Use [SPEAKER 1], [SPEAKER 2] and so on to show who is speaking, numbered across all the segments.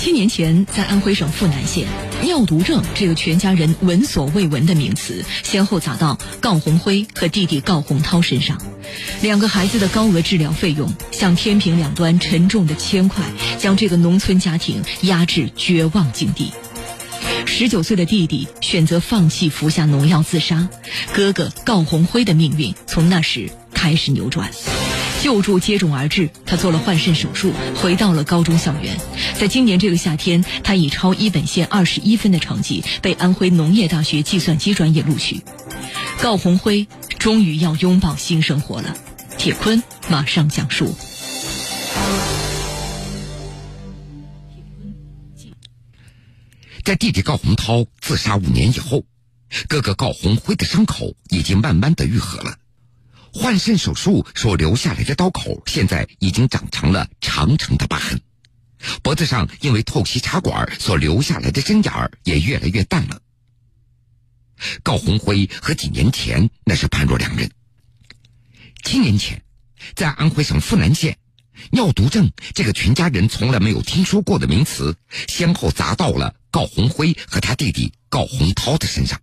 [SPEAKER 1] 七年前，在安徽省阜南县，尿毒症这个全家人闻所未闻的名词，先后砸到郜红辉和弟弟郜洪涛身上。两个孩子的高额治疗费用，像天平两端沉重的铅块，将这个农村家庭压至绝望境地。十九岁的弟弟选择放弃服下农药自杀，哥哥郜红辉的命运从那时开始扭转。救助接踵而至，他做了换肾手术，回到了高中校园。在今年这个夏天，他以超一本线二十一分的成绩被安徽农业大学计算机专业录取。郜红辉终于要拥抱新生活了。铁坤马上讲述。
[SPEAKER 2] 在弟弟郜洪涛自杀五年以后，哥哥郜红辉的伤口已经慢慢的愈合了。换肾手术所留下来的刀口，现在已经长成了长长的疤痕。脖子上因为透析插管所留下来的针眼儿也越来越淡了。高红辉和几年前那是判若两人。七年前，在安徽省阜南县，尿毒症这个全家人从来没有听说过的名词，先后砸到了高红辉和他弟弟高洪涛的身上。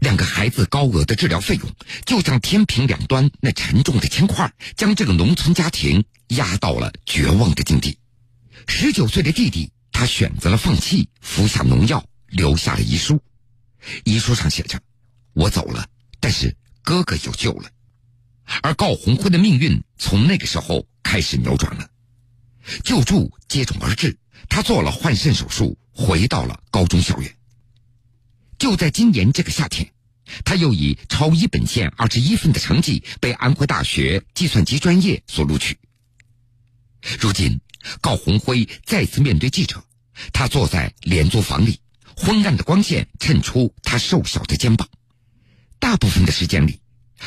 [SPEAKER 2] 两个孩子高额的治疗费用，就像天平两端那沉重的铅块，将这个农村家庭压到了绝望的境地。十九岁的弟弟，他选择了放弃，服下农药，留下了遗书。遗书上写着：“我走了，但是哥哥有救了。”而高红辉的命运从那个时候开始扭转了。救助接踵而至，他做了换肾手术，回到了高中校园。就在今年这个夏天，他又以超一本线二十一分的成绩被安徽大学计算机专业所录取。如今，高红辉再次面对记者，他坐在廉租房里，昏暗的光线衬出他瘦小的肩膀。大部分的时间里。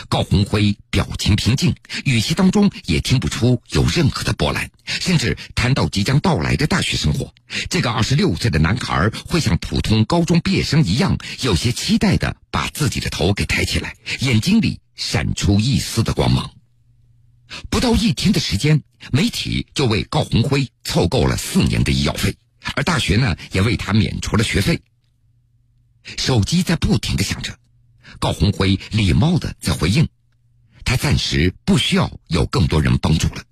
[SPEAKER 2] 高红辉表情平静，语气当中也听不出有任何的波澜。甚至谈到即将到来的大学生活，这个二十六岁的男孩会像普通高中毕业生一样，有些期待的把自己的头给抬起来，眼睛里闪出一丝的光芒。不到一天的时间，媒体就为高红辉凑够了四年的医药费，而大学呢，也为他免除了学费。手机在不停的响着。高红辉礼貌的在回应，他暂时不需要有更多人帮助了。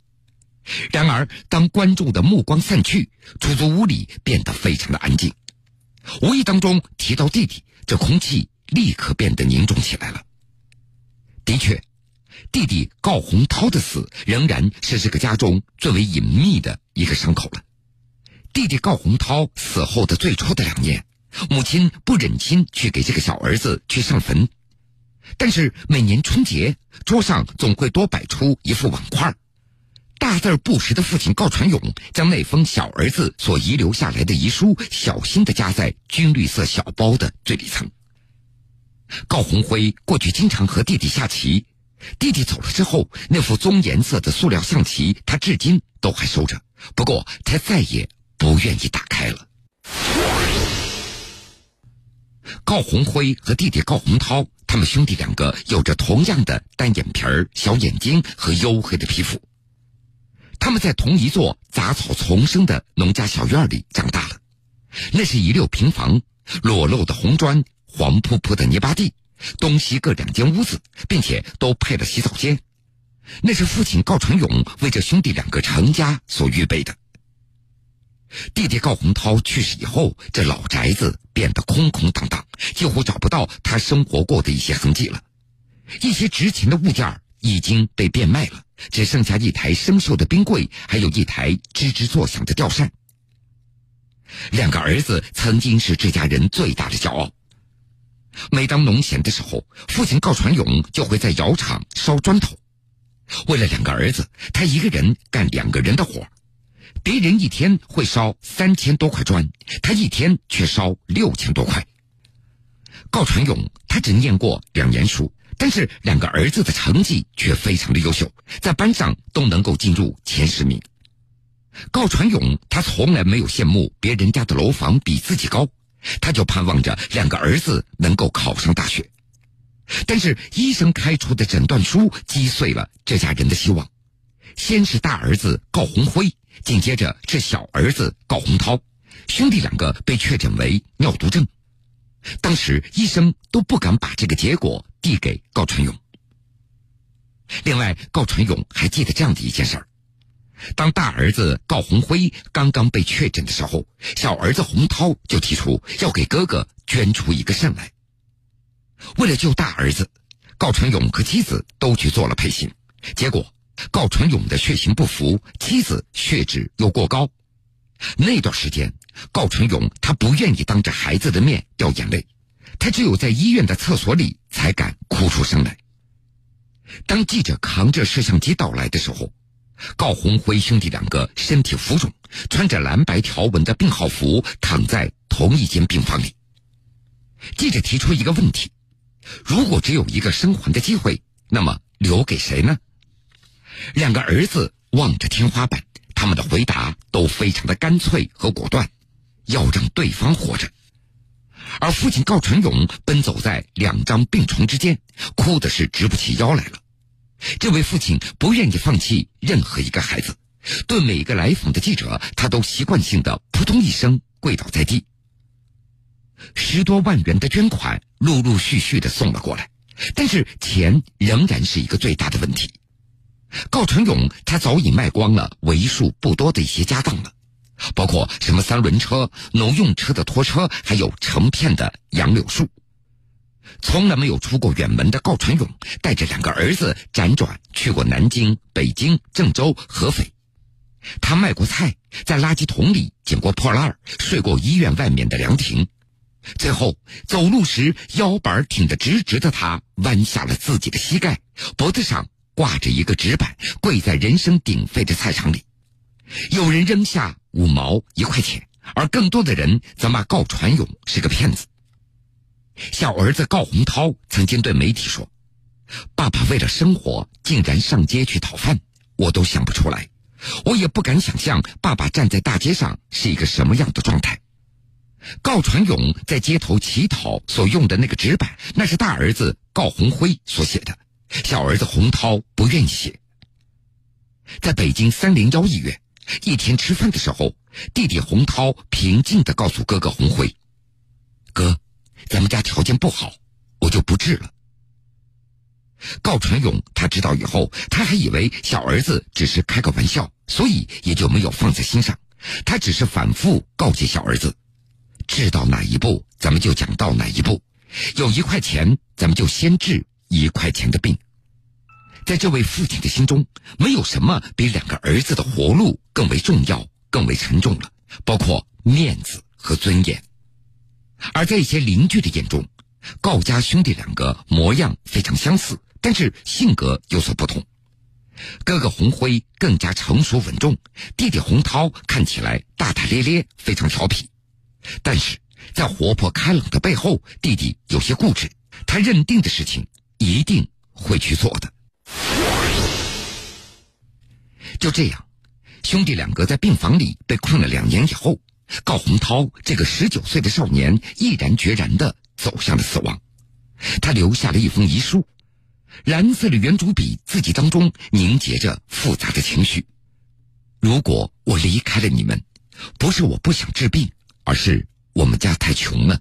[SPEAKER 2] 然而，当观众的目光散去，出租屋里变得非常的安静。无意当中提到弟弟，这空气立刻变得凝重起来了。的确，弟弟高洪涛的死仍然是这个家中最为隐秘的一个伤口了。弟弟高洪涛死后的最初的两年。母亲不忍心去给这个小儿子去上坟，但是每年春节桌上总会多摆出一副碗筷大字不识的父亲高传勇将那封小儿子所遗留下来的遗书小心的夹在军绿色小包的最里层。高红辉过去经常和弟弟下棋，弟弟走了之后，那副棕颜色的塑料象棋他至今都还收着，不过他再也不愿意打开了。高红辉和弟弟高洪涛，他们兄弟两个有着同样的单眼皮儿、小眼睛和黝黑的皮肤。他们在同一座杂草丛生的农家小院里长大了。那是一溜平房，裸露的红砖，黄扑扑的泥巴地，东西各两间屋子，并且都配了洗澡间。那是父亲高传勇为这兄弟两个成家所预备的。弟弟高洪涛去世以后，这老宅子变得空空荡荡，几乎找不到他生活过的一些痕迹了。一些值钱的物件已经被变卖了，只剩下一台生锈的冰柜，还有一台吱吱作响的吊扇。两个儿子曾经是这家人最大的骄傲。每当农闲的时候，父亲高传勇就会在窑厂烧砖头。为了两个儿子，他一个人干两个人的活。别人一天会烧三千多块砖，他一天却烧六千多块。高传勇他只念过两年书，但是两个儿子的成绩却非常的优秀，在班上都能够进入前十名。高传勇他从来没有羡慕别人家的楼房比自己高，他就盼望着两个儿子能够考上大学。但是医生开出的诊断书击碎了这家人的希望。先是大儿子高红辉。紧接着是小儿子高洪涛，兄弟两个被确诊为尿毒症。当时医生都不敢把这个结果递给高传勇。另外，高传勇还记得这样的一件事儿：当大儿子高洪辉刚刚被确诊的时候，小儿子洪涛就提出要给哥哥捐出一个肾来。为了救大儿子，高传勇和妻子都去做了配型，结果高传勇的血型不符，妻子血脂又过高。那段时间，高传勇他不愿意当着孩子的面掉眼泪，他只有在医院的厕所里才敢哭出声来。当记者扛着摄像机到来的时候，郜红辉兄弟两个身体浮肿，穿着蓝白条纹的病号服，躺在同一间病房里。记者提出一个问题：如果只有一个生还的机会，那么留给谁呢？两个儿子望着天花板。他们的回答都非常的干脆和果断，要让对方活着。而父亲高传勇奔走在两张病床之间，哭的是直不起腰来了。这位父亲不愿意放弃任何一个孩子，对每个来访的记者，他都习惯性的扑通一声跪倒在地。十多万元的捐款陆陆续续的送了过来，但是钱仍然是一个最大的问题。高传勇，他早已卖光了为数不多的一些家当了，包括什么三轮车、农用车的拖车，还有成片的杨柳树。从来没有出过远门的高传勇，带着两个儿子辗转去过南京、北京、郑州、合肥。他卖过菜，在垃圾桶里捡过破烂睡过医院外面的凉亭。最后走路时腰板挺得直直的他，弯下了自己的膝盖，脖子上。挂着一个纸板，跪在人声鼎沸的菜场里，有人扔下五毛一块钱，而更多的人则骂高传勇是个骗子。小儿子高洪涛曾经对媒体说：“爸爸为了生活竟然上街去讨饭，我都想不出来，我也不敢想象爸爸站在大街上是一个什么样的状态。”高传勇在街头乞讨所用的那个纸板，那是大儿子高红辉所写的。小儿子洪涛不愿意写。在北京三零幺医院，一天吃饭的时候，弟弟洪涛平静的告诉哥哥洪辉：“哥，咱们家条件不好，我就不治了。”高传勇他知道以后，他还以为小儿子只是开个玩笑，所以也就没有放在心上。他只是反复告诫小儿子：“治到哪一步，咱们就讲到哪一步。有一块钱，咱们就先治。”一块钱的病，在这位父亲的心中，没有什么比两个儿子的活路更为重要、更为沉重了，包括面子和尊严。而在一些邻居的眼中，高家兄弟两个模样非常相似，但是性格有所不同。哥哥洪辉更加成熟稳重，弟弟洪涛看起来大大咧咧，非常调皮。但是在活泼开朗的背后，弟弟有些固执，他认定的事情。一定会去做的。就这样，兄弟两个在病房里被困了两年以后，高洪涛这个十九岁的少年毅然决然的走向了死亡。他留下了一封遗书，蓝色的圆珠笔字迹当中凝结着复杂的情绪。如果我离开了你们，不是我不想治病，而是我们家太穷了。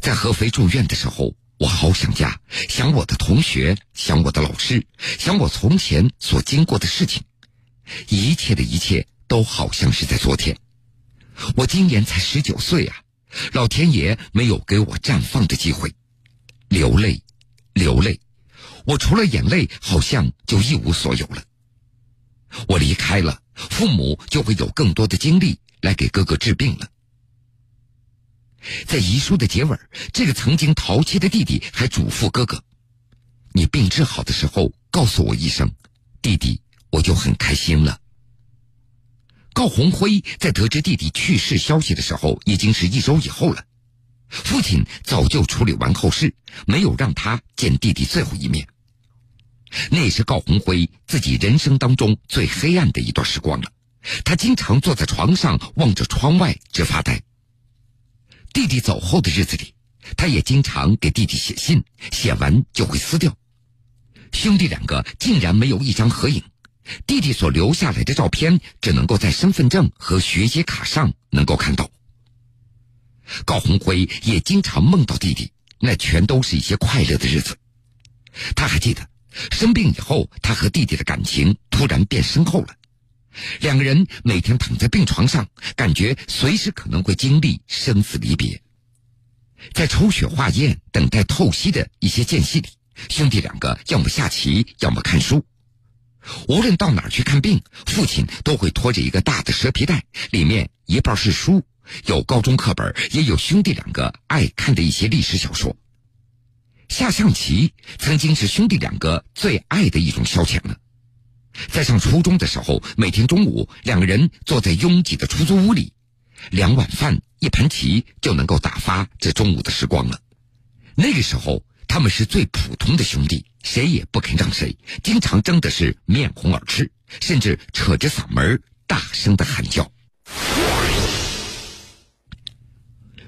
[SPEAKER 2] 在合肥住院的时候。我好想家，想我的同学，想我的老师，想我从前所经过的事情，一切的一切都好像是在昨天。我今年才十九岁啊，老天爷没有给我绽放的机会，流泪，流泪，我除了眼泪，好像就一无所有了。我离开了，父母就会有更多的精力来给哥哥治病了。在遗书的结尾，这个曾经淘气的弟弟还嘱咐哥哥：“你病治好的时候，告诉我一声，弟弟，我就很开心了。”高红辉在得知弟弟去世消息的时候，已经是一周以后了。父亲早就处理完后事，没有让他见弟弟最后一面。那是高红辉自己人生当中最黑暗的一段时光了。他经常坐在床上，望着窗外直发呆。弟弟走后的日子里，他也经常给弟弟写信，写完就会撕掉。兄弟两个竟然没有一张合影，弟弟所留下来的照片只能够在身份证和学籍卡上能够看到。高红辉也经常梦到弟弟，那全都是一些快乐的日子。他还记得，生病以后，他和弟弟的感情突然变深厚了。两个人每天躺在病床上，感觉随时可能会经历生死离别。在抽血化验、等待透析的一些间隙里，兄弟两个要么下棋，要么看书。无论到哪儿去看病，父亲都会拖着一个大的蛇皮袋，里面一半是书，有高中课本，也有兄弟两个爱看的一些历史小说。下象棋曾经是兄弟两个最爱的一种消遣了。在上初中的时候，每天中午，两个人坐在拥挤的出租屋里，两碗饭、一盘棋就能够打发这中午的时光了。那个时候，他们是最普通的兄弟，谁也不肯让谁，经常争的是面红耳赤，甚至扯着嗓门大声的喊叫。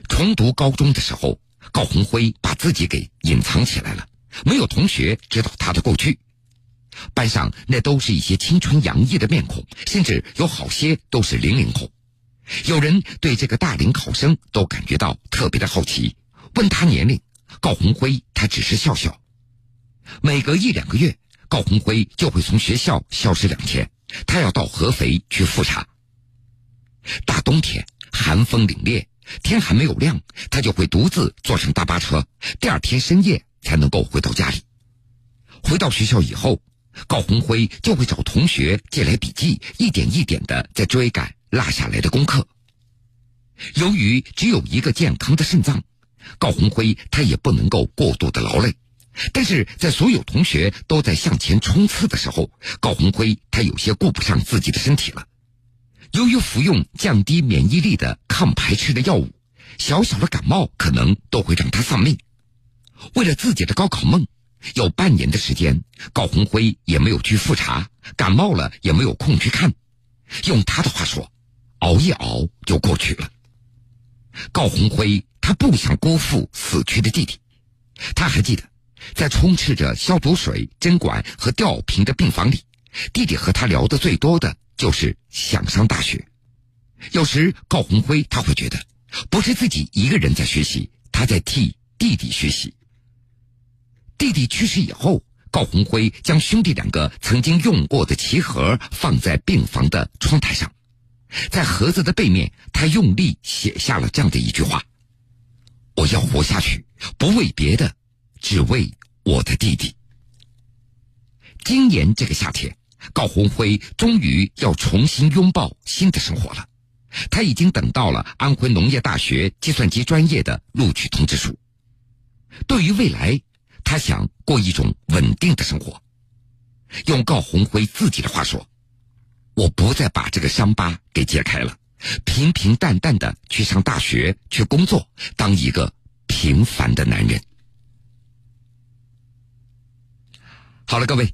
[SPEAKER 2] 重读高中的时候，高红辉把自己给隐藏起来了，没有同学知道他的过去。班上那都是一些青春洋溢的面孔，甚至有好些都是零零后。有人对这个大龄考生都感觉到特别的好奇，问他年龄。高红辉他只是笑笑。每隔一两个月，高红辉就会从学校消失两天，他要到合肥去复查。大冬天寒风凛冽，天还没有亮，他就会独自坐上大巴车，第二天深夜才能够回到家里。回到学校以后。高红辉就会找同学借来笔记，一点一点的在追赶落下来的功课。由于只有一个健康的肾脏，高红辉他也不能够过度的劳累。但是在所有同学都在向前冲刺的时候，高红辉他有些顾不上自己的身体了。由于服用降低免疫力的抗排斥的药物，小小的感冒可能都会让他丧命。为了自己的高考梦。有半年的时间，高红辉也没有去复查，感冒了也没有空去看。用他的话说，熬一熬就过去了。高红辉他不想辜负死去的弟弟，他还记得，在充斥着消毒水、针管和吊瓶的病房里，弟弟和他聊的最多的就是想上大学。有时高红辉他会觉得，不是自己一个人在学习，他在替弟弟学习。弟弟去世以后，高红辉将兄弟两个曾经用过的棋盒放在病房的窗台上，在盒子的背面，他用力写下了这样的一句话：“我要活下去，不为别的，只为我的弟弟。”今年这个夏天，高红辉终于要重新拥抱新的生活了。他已经等到了安徽农业大学计算机专业的录取通知书。对于未来，他想过一种稳定的生活，用高红辉自己的话说：“我不再把这个伤疤给揭开了，平平淡淡的去上大学，去工作，当一个平凡的男人。”好了，各位。